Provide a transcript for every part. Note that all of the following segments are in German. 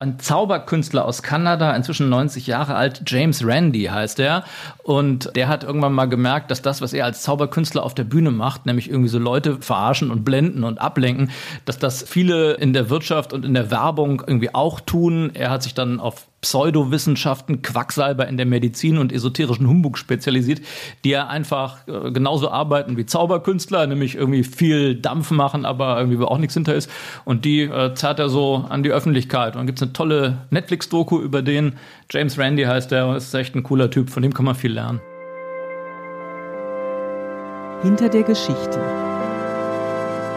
ein Zauberkünstler aus Kanada, inzwischen 90 Jahre alt, James Randy heißt er. Und der hat irgendwann mal gemerkt, dass das, was er als Zauberkünstler auf der Bühne macht, nämlich irgendwie so Leute verarschen und blenden und ablenken, dass das viele in der Wirtschaft und in der Werbung irgendwie auch tun. Er hat sich dann auf Pseudowissenschaften, Quacksalber in der Medizin und esoterischen Humbug spezialisiert, die ja einfach äh, genauso arbeiten wie Zauberkünstler, nämlich irgendwie viel Dampf machen, aber irgendwie auch nichts hinter ist. Und die äh, zerrt er so an die Öffentlichkeit. Und dann gibt's eine tolle Netflix-Doku über den. James Randy heißt der, ist echt ein cooler Typ, von dem kann man viel lernen. Hinter der Geschichte.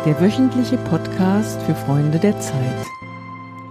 Der wöchentliche Podcast für Freunde der Zeit.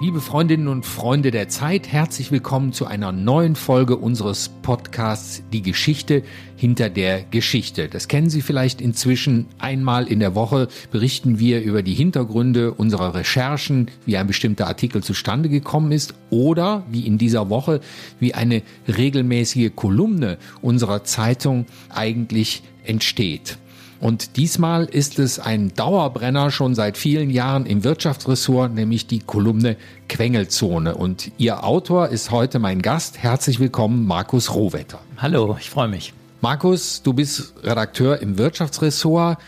Liebe Freundinnen und Freunde der Zeit, herzlich willkommen zu einer neuen Folge unseres Podcasts Die Geschichte hinter der Geschichte. Das kennen Sie vielleicht inzwischen. Einmal in der Woche berichten wir über die Hintergründe unserer Recherchen, wie ein bestimmter Artikel zustande gekommen ist oder wie in dieser Woche, wie eine regelmäßige Kolumne unserer Zeitung eigentlich entsteht. Und diesmal ist es ein Dauerbrenner schon seit vielen Jahren im Wirtschaftsressort, nämlich die Kolumne Quengelzone. Und ihr Autor ist heute mein Gast. Herzlich willkommen, Markus Rohwetter. Hallo, ich freue mich. Markus, du bist Redakteur im Wirtschaftsressort.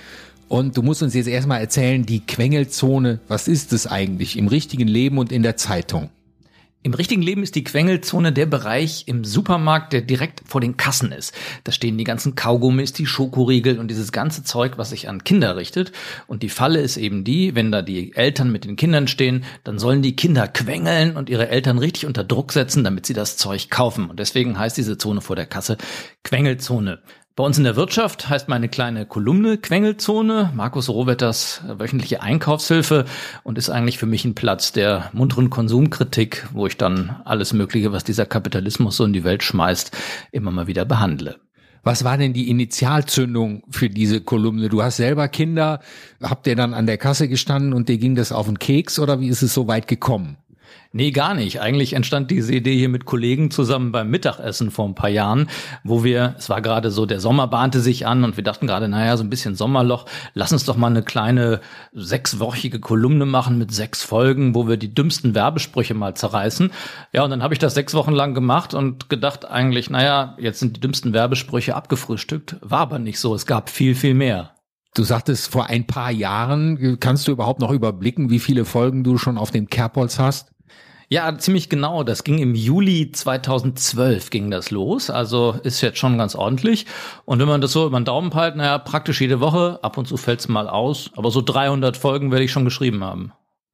Und du musst uns jetzt erstmal erzählen, die Quengelzone, was ist es eigentlich im richtigen Leben und in der Zeitung? Im richtigen Leben ist die Quengelzone der Bereich im Supermarkt, der direkt vor den Kassen ist. Da stehen die ganzen Kaugummis, die Schokoriegel und dieses ganze Zeug, was sich an Kinder richtet. Und die Falle ist eben die, wenn da die Eltern mit den Kindern stehen, dann sollen die Kinder quengeln und ihre Eltern richtig unter Druck setzen, damit sie das Zeug kaufen. Und deswegen heißt diese Zone vor der Kasse Quengelzone. Bei uns in der Wirtschaft heißt meine kleine Kolumne Quengelzone, Markus Rohwetters wöchentliche Einkaufshilfe und ist eigentlich für mich ein Platz der munteren Konsumkritik, wo ich dann alles Mögliche, was dieser Kapitalismus so in die Welt schmeißt, immer mal wieder behandle. Was war denn die Initialzündung für diese Kolumne? Du hast selber Kinder, habt ihr dann an der Kasse gestanden und dir ging das auf den Keks oder wie ist es so weit gekommen? Nee, gar nicht. Eigentlich entstand diese Idee hier mit Kollegen zusammen beim Mittagessen vor ein paar Jahren, wo wir, es war gerade so, der Sommer bahnte sich an und wir dachten gerade, naja, so ein bisschen Sommerloch, lass uns doch mal eine kleine sechswöchige Kolumne machen mit sechs Folgen, wo wir die dümmsten Werbesprüche mal zerreißen. Ja, und dann habe ich das sechs Wochen lang gemacht und gedacht eigentlich, naja, jetzt sind die dümmsten Werbesprüche abgefrühstückt. War aber nicht so. Es gab viel, viel mehr. Du sagtest vor ein paar Jahren, kannst du überhaupt noch überblicken, wie viele Folgen du schon auf dem Kerbholz hast? Ja, ziemlich genau. Das ging im Juli 2012 ging das los. Also ist jetzt schon ganz ordentlich. Und wenn man das so über den Daumen peilt, naja, praktisch jede Woche, ab und zu fällt's mal aus. Aber so 300 Folgen werde ich schon geschrieben haben.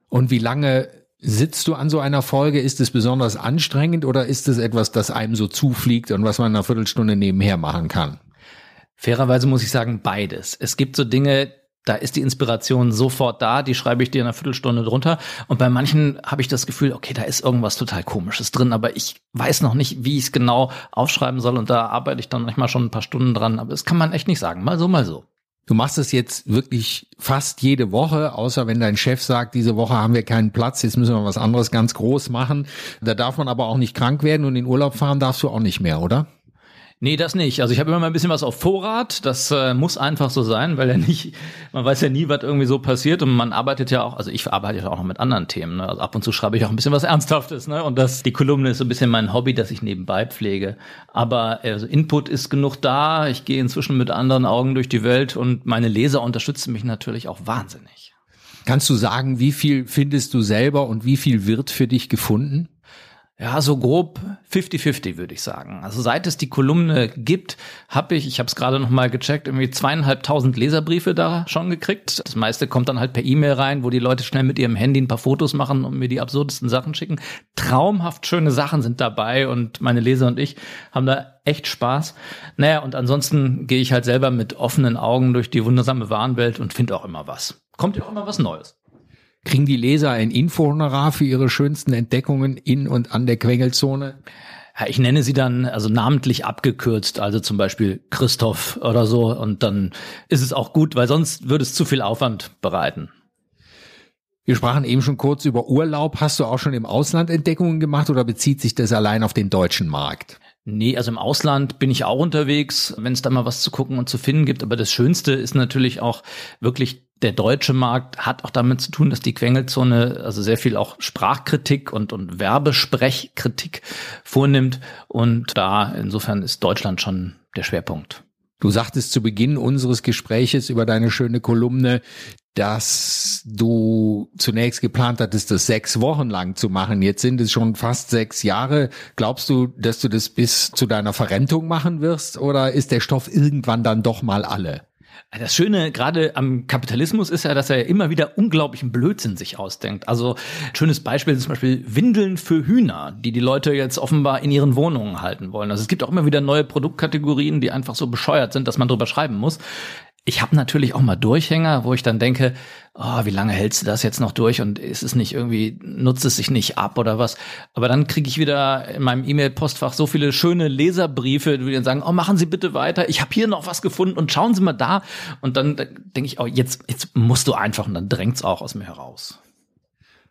Und wie lange sitzt du an so einer Folge? Ist es besonders anstrengend oder ist es etwas, das einem so zufliegt und was man in einer Viertelstunde nebenher machen kann? Fairerweise muss ich sagen, beides. Es gibt so Dinge, da ist die Inspiration sofort da, die schreibe ich dir in einer Viertelstunde drunter. Und bei manchen habe ich das Gefühl, okay, da ist irgendwas total Komisches drin, aber ich weiß noch nicht, wie ich es genau aufschreiben soll. Und da arbeite ich dann manchmal schon ein paar Stunden dran. Aber das kann man echt nicht sagen. Mal so, mal so. Du machst es jetzt wirklich fast jede Woche, außer wenn dein Chef sagt, diese Woche haben wir keinen Platz, jetzt müssen wir was anderes ganz groß machen. Da darf man aber auch nicht krank werden und in Urlaub fahren darfst du auch nicht mehr, oder? Nee, das nicht. Also ich habe immer mal ein bisschen was auf Vorrat. Das äh, muss einfach so sein, weil ja nicht, man weiß ja nie, was irgendwie so passiert und man arbeitet ja auch, also ich arbeite ja auch noch mit anderen Themen. Ne? Also ab und zu schreibe ich auch ein bisschen was Ernsthaftes, ne? Und das, die Kolumne ist so ein bisschen mein Hobby, das ich nebenbei pflege. Aber also Input ist genug da. Ich gehe inzwischen mit anderen Augen durch die Welt und meine Leser unterstützen mich natürlich auch wahnsinnig. Kannst du sagen, wie viel findest du selber und wie viel wird für dich gefunden? Ja, so grob 50-50 würde ich sagen. Also seit es die Kolumne gibt, habe ich, ich habe es gerade noch mal gecheckt, irgendwie zweieinhalbtausend Leserbriefe da schon gekriegt. Das meiste kommt dann halt per E-Mail rein, wo die Leute schnell mit ihrem Handy ein paar Fotos machen und mir die absurdesten Sachen schicken. Traumhaft schöne Sachen sind dabei und meine Leser und ich haben da echt Spaß. Naja, und ansonsten gehe ich halt selber mit offenen Augen durch die wundersame Warenwelt und finde auch immer was. Kommt ja auch immer was Neues. Kriegen die Leser ein Infohonorar für ihre schönsten Entdeckungen in und an der Quengelzone? Ich nenne sie dann also namentlich abgekürzt, also zum Beispiel Christoph oder so. Und dann ist es auch gut, weil sonst würde es zu viel Aufwand bereiten. Wir sprachen eben schon kurz über Urlaub. Hast du auch schon im Ausland Entdeckungen gemacht oder bezieht sich das allein auf den deutschen Markt? Nee, also im Ausland bin ich auch unterwegs, wenn es da mal was zu gucken und zu finden gibt. Aber das Schönste ist natürlich auch wirklich der deutsche Markt hat auch damit zu tun, dass die Quengelzone also sehr viel auch Sprachkritik und, und Werbesprechkritik vornimmt. Und da insofern ist Deutschland schon der Schwerpunkt. Du sagtest zu Beginn unseres Gespräches über deine schöne Kolumne, dass du zunächst geplant hattest, das sechs Wochen lang zu machen. Jetzt sind es schon fast sechs Jahre. Glaubst du, dass du das bis zu deiner Verrentung machen wirst oder ist der Stoff irgendwann dann doch mal alle? Das Schöne gerade am Kapitalismus ist ja, dass er immer wieder unglaublichen Blödsinn sich ausdenkt. Also schönes Beispiel ist zum Beispiel Windeln für Hühner, die die Leute jetzt offenbar in ihren Wohnungen halten wollen. Also es gibt auch immer wieder neue Produktkategorien, die einfach so bescheuert sind, dass man drüber schreiben muss. Ich habe natürlich auch mal Durchhänger, wo ich dann denke, oh, wie lange hältst du das jetzt noch durch und ist es nicht irgendwie, nutzt es sich nicht ab oder was? Aber dann kriege ich wieder in meinem E-Mail-Postfach so viele schöne Leserbriefe, die dann sagen, oh, machen Sie bitte weiter, ich habe hier noch was gefunden und schauen Sie mal da. Und dann denke ich, oh, jetzt, jetzt musst du einfach und dann drängt's auch aus mir heraus.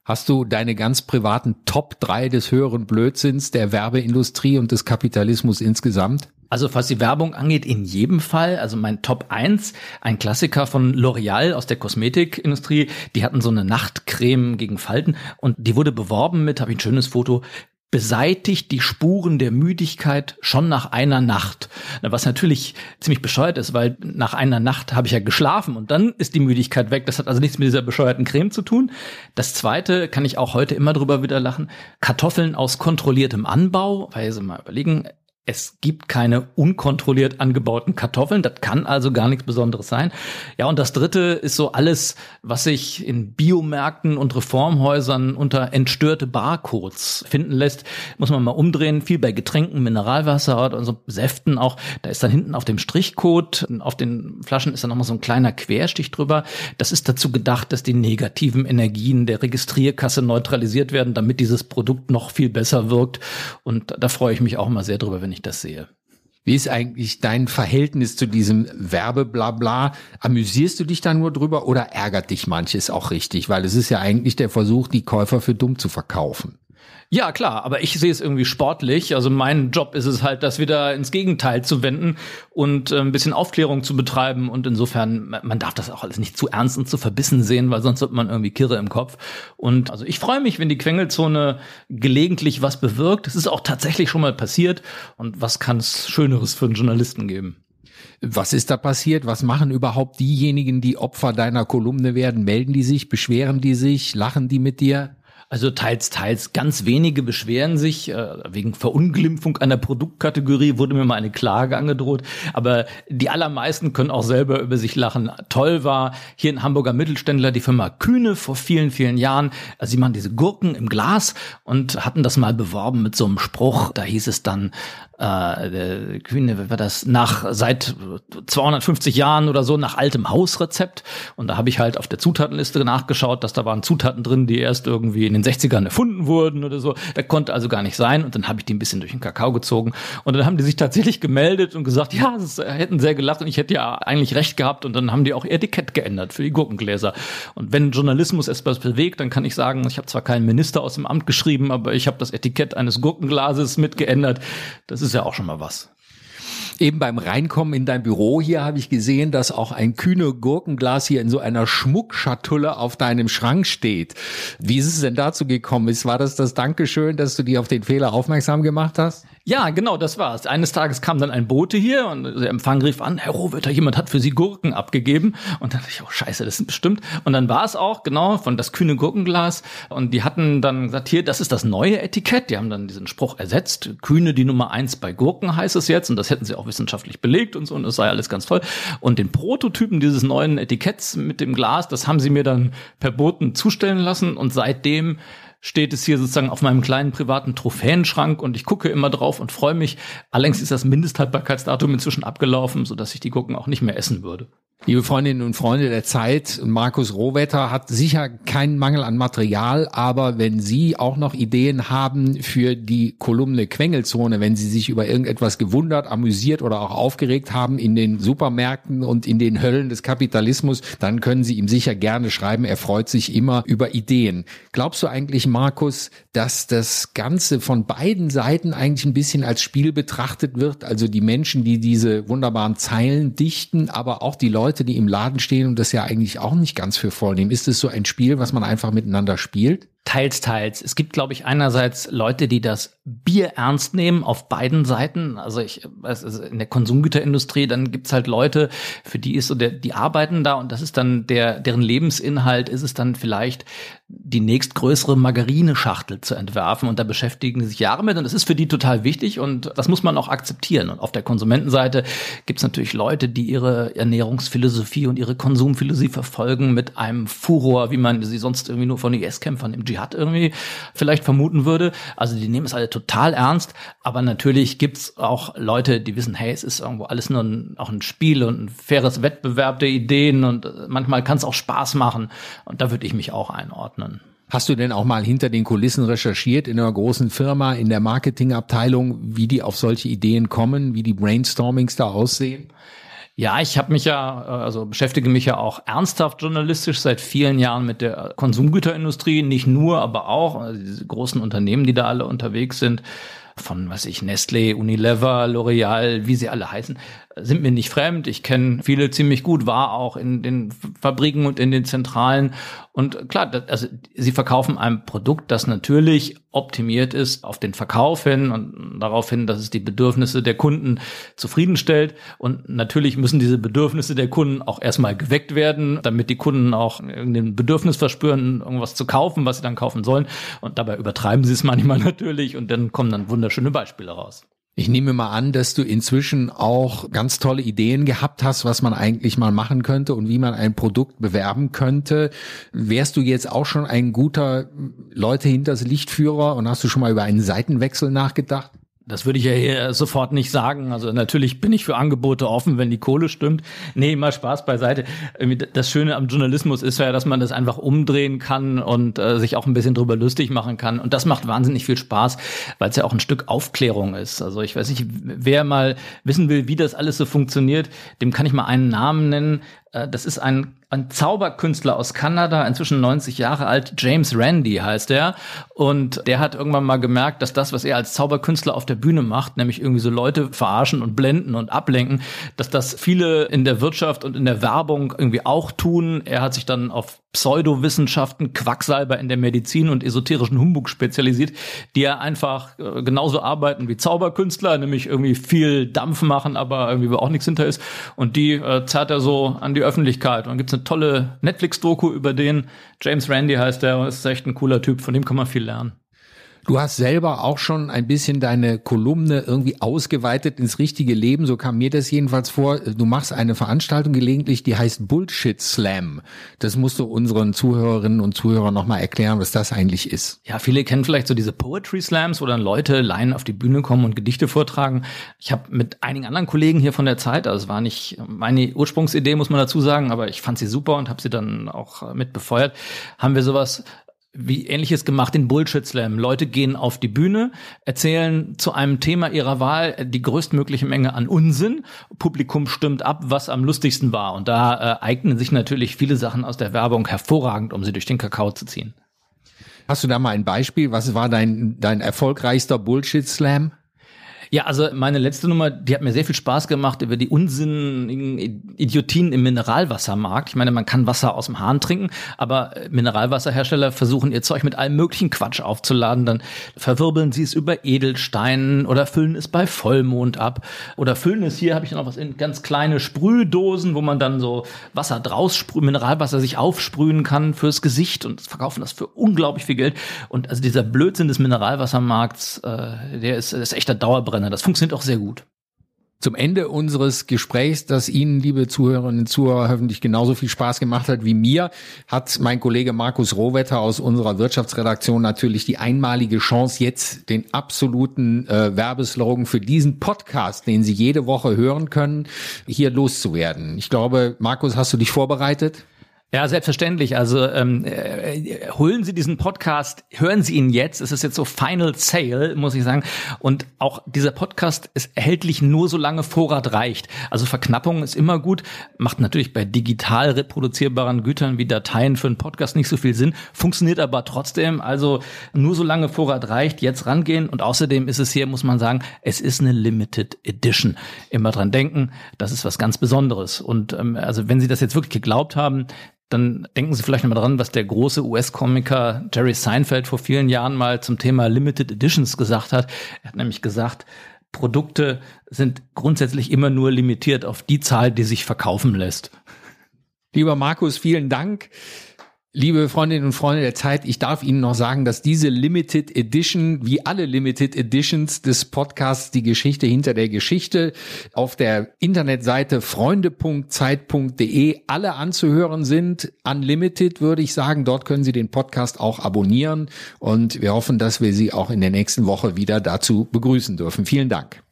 Hast du deine ganz privaten Top 3 des höheren Blödsinns der Werbeindustrie und des Kapitalismus insgesamt? Also was die Werbung angeht, in jedem Fall. Also mein Top 1, ein Klassiker von L'Oreal aus der Kosmetikindustrie. Die hatten so eine Nachtcreme gegen Falten und die wurde beworben mit, habe ich ein schönes Foto, beseitigt die Spuren der Müdigkeit schon nach einer Nacht. Was natürlich ziemlich bescheuert ist, weil nach einer Nacht habe ich ja geschlafen und dann ist die Müdigkeit weg. Das hat also nichts mit dieser bescheuerten Creme zu tun. Das zweite kann ich auch heute immer drüber wieder lachen. Kartoffeln aus kontrolliertem Anbau, weil Sie mal überlegen, es gibt keine unkontrolliert angebauten Kartoffeln. Das kann also gar nichts Besonderes sein. Ja, und das dritte ist so alles, was sich in Biomärkten und Reformhäusern unter entstörte Barcodes finden lässt. Muss man mal umdrehen. Viel bei Getränken, Mineralwasser und so Säften auch. Da ist dann hinten auf dem Strichcode, auf den Flaschen ist dann nochmal so ein kleiner Querstich drüber. Das ist dazu gedacht, dass die negativen Energien der Registrierkasse neutralisiert werden, damit dieses Produkt noch viel besser wirkt. Und da freue ich mich auch immer sehr drüber, wenn ich ich das sehe. Wie ist eigentlich dein Verhältnis zu diesem Werbeblabla? Amüsierst du dich da nur drüber oder ärgert dich manches auch richtig? Weil es ist ja eigentlich der Versuch, die Käufer für dumm zu verkaufen. Ja, klar, aber ich sehe es irgendwie sportlich. Also mein Job ist es halt, das wieder ins Gegenteil zu wenden und äh, ein bisschen Aufklärung zu betreiben. Und insofern, man darf das auch alles nicht zu ernst und zu verbissen sehen, weil sonst wird man irgendwie Kirre im Kopf. Und also ich freue mich, wenn die Quengelzone gelegentlich was bewirkt. Es ist auch tatsächlich schon mal passiert. Und was kann es Schöneres für einen Journalisten geben? Was ist da passiert? Was machen überhaupt diejenigen, die Opfer deiner Kolumne werden? Melden die sich? Beschweren die sich? Lachen die mit dir? Also teils, teils. Ganz wenige beschweren sich. Äh, wegen Verunglimpfung einer Produktkategorie wurde mir mal eine Klage angedroht. Aber die allermeisten können auch selber über sich lachen. Toll war hier ein Hamburger Mittelständler, die Firma Kühne vor vielen, vielen Jahren. Also sie machen diese Gurken im Glas und hatten das mal beworben mit so einem Spruch. Da hieß es dann, äh, Kühne, war das nach seit 250 Jahren oder so nach altem Hausrezept. Und da habe ich halt auf der Zutatenliste nachgeschaut, dass da waren Zutaten drin, die erst irgendwie in den 60ern erfunden wurden oder so. Da konnte also gar nicht sein. Und dann habe ich die ein bisschen durch den Kakao gezogen. Und dann haben die sich tatsächlich gemeldet und gesagt, ja, das hätten sehr gelacht und ich hätte ja eigentlich recht gehabt. Und dann haben die auch ihr Etikett geändert für die Gurkengläser. Und wenn Journalismus etwas bewegt, dann kann ich sagen, ich habe zwar keinen Minister aus dem Amt geschrieben, aber ich habe das Etikett eines Gurkenglases mitgeändert. Das ist ja auch schon mal was. Eben beim Reinkommen in dein Büro hier habe ich gesehen, dass auch ein kühne Gurkenglas hier in so einer Schmuckschatulle auf deinem Schrank steht. Wie ist es denn dazu gekommen? Ist, war das das Dankeschön, dass du dir auf den Fehler aufmerksam gemacht hast? Ja, genau, das war's. Eines Tages kam dann ein Bote hier und der Empfang rief an, Herr Rohwürter, jemand hat für Sie Gurken abgegeben. Und dann dachte ich, oh scheiße, das ist bestimmt. Und dann war es auch, genau, von das kühne Gurkenglas. Und die hatten dann gesagt, hier, das ist das neue Etikett. Die haben dann diesen Spruch ersetzt. Kühne die Nummer eins bei Gurken heißt es jetzt. Und das hätten sie auch wissenschaftlich belegt und so. Und das sei alles ganz toll. Und den Prototypen dieses neuen Etiketts mit dem Glas, das haben sie mir dann per Boten zustellen lassen. Und seitdem steht es hier sozusagen auf meinem kleinen privaten Trophäenschrank und ich gucke immer drauf und freue mich. Allerdings ist das Mindesthaltbarkeitsdatum inzwischen abgelaufen, sodass ich die Gurken auch nicht mehr essen würde. Liebe Freundinnen und Freunde der Zeit, Markus Rohwetter hat sicher keinen Mangel an Material, aber wenn Sie auch noch Ideen haben für die Kolumne Quengelzone, wenn Sie sich über irgendetwas gewundert, amüsiert oder auch aufgeregt haben in den Supermärkten und in den Höllen des Kapitalismus, dann können Sie ihm sicher gerne schreiben. Er freut sich immer über Ideen. Glaubst du eigentlich, Markus, dass das Ganze von beiden Seiten eigentlich ein bisschen als Spiel betrachtet wird? Also die Menschen, die diese wunderbaren Zeilen dichten, aber auch die Leute, Leute, die im Laden stehen und das ja eigentlich auch nicht ganz für voll nehmen. Ist es so ein Spiel, was man einfach miteinander spielt? Teils, teils. Es gibt, glaube ich, einerseits Leute, die das Bier ernst nehmen auf beiden Seiten. Also ich, also in der Konsumgüterindustrie, dann gibt's halt Leute, für die ist so der, die arbeiten da und das ist dann der, deren Lebensinhalt ist es dann vielleicht die nächstgrößere Margarineschachtel zu entwerfen und da beschäftigen sie sich Jahre mit und das ist für die total wichtig und das muss man auch akzeptieren. Und auf der Konsumentenseite gibt's natürlich Leute, die ihre Ernährungsphilosophie und ihre Konsumphilosophie verfolgen mit einem Furor, wie man sie sonst irgendwie nur von IS-Kämpfern im Dschihad irgendwie vielleicht vermuten würde. Also die nehmen es alle total ernst, aber natürlich gibt's auch Leute, die wissen, hey, es ist irgendwo alles nur ein, auch ein Spiel und ein faires Wettbewerb der Ideen und manchmal kann es auch Spaß machen und da würde ich mich auch einordnen. Hast du denn auch mal hinter den Kulissen recherchiert in einer großen Firma, in der Marketingabteilung, wie die auf solche Ideen kommen, wie die Brainstormings da aussehen? Ja, ich habe mich ja, äh, also beschäftige mich ja auch ernsthaft journalistisch seit vielen Jahren mit der Konsumgüterindustrie, nicht nur, aber auch also diese großen Unternehmen, die da alle unterwegs sind, von, was ich, Nestlé, Unilever, L'Oreal, wie sie alle heißen sind mir nicht fremd. Ich kenne viele ziemlich gut, war auch in den Fabriken und in den Zentralen. Und klar, das, also sie verkaufen ein Produkt, das natürlich optimiert ist auf den Verkauf hin und darauf hin, dass es die Bedürfnisse der Kunden zufriedenstellt. Und natürlich müssen diese Bedürfnisse der Kunden auch erstmal geweckt werden, damit die Kunden auch irgendein Bedürfnis verspüren, irgendwas zu kaufen, was sie dann kaufen sollen. Und dabei übertreiben sie es manchmal natürlich und dann kommen dann wunderschöne Beispiele raus. Ich nehme mal an, dass du inzwischen auch ganz tolle Ideen gehabt hast, was man eigentlich mal machen könnte und wie man ein Produkt bewerben könnte. Wärst du jetzt auch schon ein guter Leute hinters Lichtführer und hast du schon mal über einen Seitenwechsel nachgedacht? Das würde ich ja hier sofort nicht sagen. Also natürlich bin ich für Angebote offen, wenn die Kohle stimmt. Nee, mal Spaß beiseite. Das Schöne am Journalismus ist ja, dass man das einfach umdrehen kann und äh, sich auch ein bisschen drüber lustig machen kann. Und das macht wahnsinnig viel Spaß, weil es ja auch ein Stück Aufklärung ist. Also ich weiß nicht, wer mal wissen will, wie das alles so funktioniert, dem kann ich mal einen Namen nennen. Äh, das ist ein, ein Zauberkünstler aus Kanada, inzwischen 90 Jahre alt. James Randy heißt er. Und der hat irgendwann mal gemerkt, dass das, was er als Zauberkünstler auf der Bühne macht, nämlich irgendwie so Leute verarschen und blenden und ablenken, dass das viele in der Wirtschaft und in der Werbung irgendwie auch tun. Er hat sich dann auf Pseudowissenschaften, Quacksalber in der Medizin und esoterischen Humbug spezialisiert, die ja einfach äh, genauso arbeiten wie Zauberkünstler, nämlich irgendwie viel Dampf machen, aber irgendwie auch nichts hinter ist. Und die äh, zerrt er so an die Öffentlichkeit. Und dann gibt's eine tolle Netflix-Doku über den. James Randy heißt der, ist echt ein cooler Typ, von dem kann man viel lernen. Du hast selber auch schon ein bisschen deine Kolumne irgendwie ausgeweitet ins richtige Leben. So kam mir das jedenfalls vor. Du machst eine Veranstaltung gelegentlich, die heißt Bullshit Slam. Das musst du unseren Zuhörerinnen und Zuhörern nochmal erklären, was das eigentlich ist. Ja, viele kennen vielleicht so diese Poetry Slams, wo dann Leute Laien auf die Bühne kommen und Gedichte vortragen. Ich habe mit einigen anderen Kollegen hier von der Zeit, also es war nicht meine Ursprungsidee, muss man dazu sagen, aber ich fand sie super und habe sie dann auch mit befeuert, haben wir sowas wie ähnliches gemacht in Bullshit Slam. Leute gehen auf die Bühne, erzählen zu einem Thema ihrer Wahl die größtmögliche Menge an Unsinn. Publikum stimmt ab, was am lustigsten war. Und da äh, eignen sich natürlich viele Sachen aus der Werbung hervorragend, um sie durch den Kakao zu ziehen. Hast du da mal ein Beispiel? Was war dein, dein erfolgreichster Bullshit Slam? Ja, also meine letzte Nummer, die hat mir sehr viel Spaß gemacht über die unsinnigen Idiotien im Mineralwassermarkt. Ich meine, man kann Wasser aus dem Hahn trinken, aber Mineralwasserhersteller versuchen ihr Zeug mit allem möglichen Quatsch aufzuladen. Dann verwirbeln sie es über Edelsteinen oder füllen es bei Vollmond ab. Oder füllen es hier, habe ich noch was in ganz kleine Sprühdosen, wo man dann so Wasser draus Mineralwasser sich aufsprühen kann fürs Gesicht und verkaufen das für unglaublich viel Geld. Und also dieser Blödsinn des Mineralwassermarkts, äh, der ist, ist echter Dauerbrenner. Das funktioniert auch sehr gut. zum Ende unseres Gesprächs, das Ihnen, liebe Zuhörerinnen und Zuhörer, hoffentlich genauso viel Spaß gemacht hat wie mir, hat mein Kollege Markus Rohwetter aus unserer Wirtschaftsredaktion natürlich die einmalige Chance, jetzt den absoluten äh, Werbeslogan für diesen Podcast, den Sie jede Woche hören können, hier loszuwerden. Ich glaube, Markus, hast du dich vorbereitet? Ja, selbstverständlich. Also ähm, äh, holen Sie diesen Podcast, hören Sie ihn jetzt. Es ist jetzt so Final Sale, muss ich sagen. Und auch dieser Podcast ist erhältlich nur so lange Vorrat reicht. Also Verknappung ist immer gut, macht natürlich bei digital reproduzierbaren Gütern wie Dateien für einen Podcast nicht so viel Sinn, funktioniert aber trotzdem. Also nur so lange Vorrat reicht, jetzt rangehen. Und außerdem ist es hier, muss man sagen, es ist eine Limited Edition. Immer dran denken, das ist was ganz Besonderes. Und ähm, also wenn Sie das jetzt wirklich geglaubt haben, dann denken Sie vielleicht nochmal dran, was der große US-Komiker Jerry Seinfeld vor vielen Jahren mal zum Thema Limited Editions gesagt hat. Er hat nämlich gesagt, Produkte sind grundsätzlich immer nur limitiert auf die Zahl, die sich verkaufen lässt. Lieber Markus, vielen Dank. Liebe Freundinnen und Freunde der Zeit, ich darf Ihnen noch sagen, dass diese Limited Edition, wie alle Limited Editions des Podcasts Die Geschichte hinter der Geschichte, auf der Internetseite freunde.zeit.de alle anzuhören sind. Unlimited würde ich sagen. Dort können Sie den Podcast auch abonnieren und wir hoffen, dass wir Sie auch in der nächsten Woche wieder dazu begrüßen dürfen. Vielen Dank.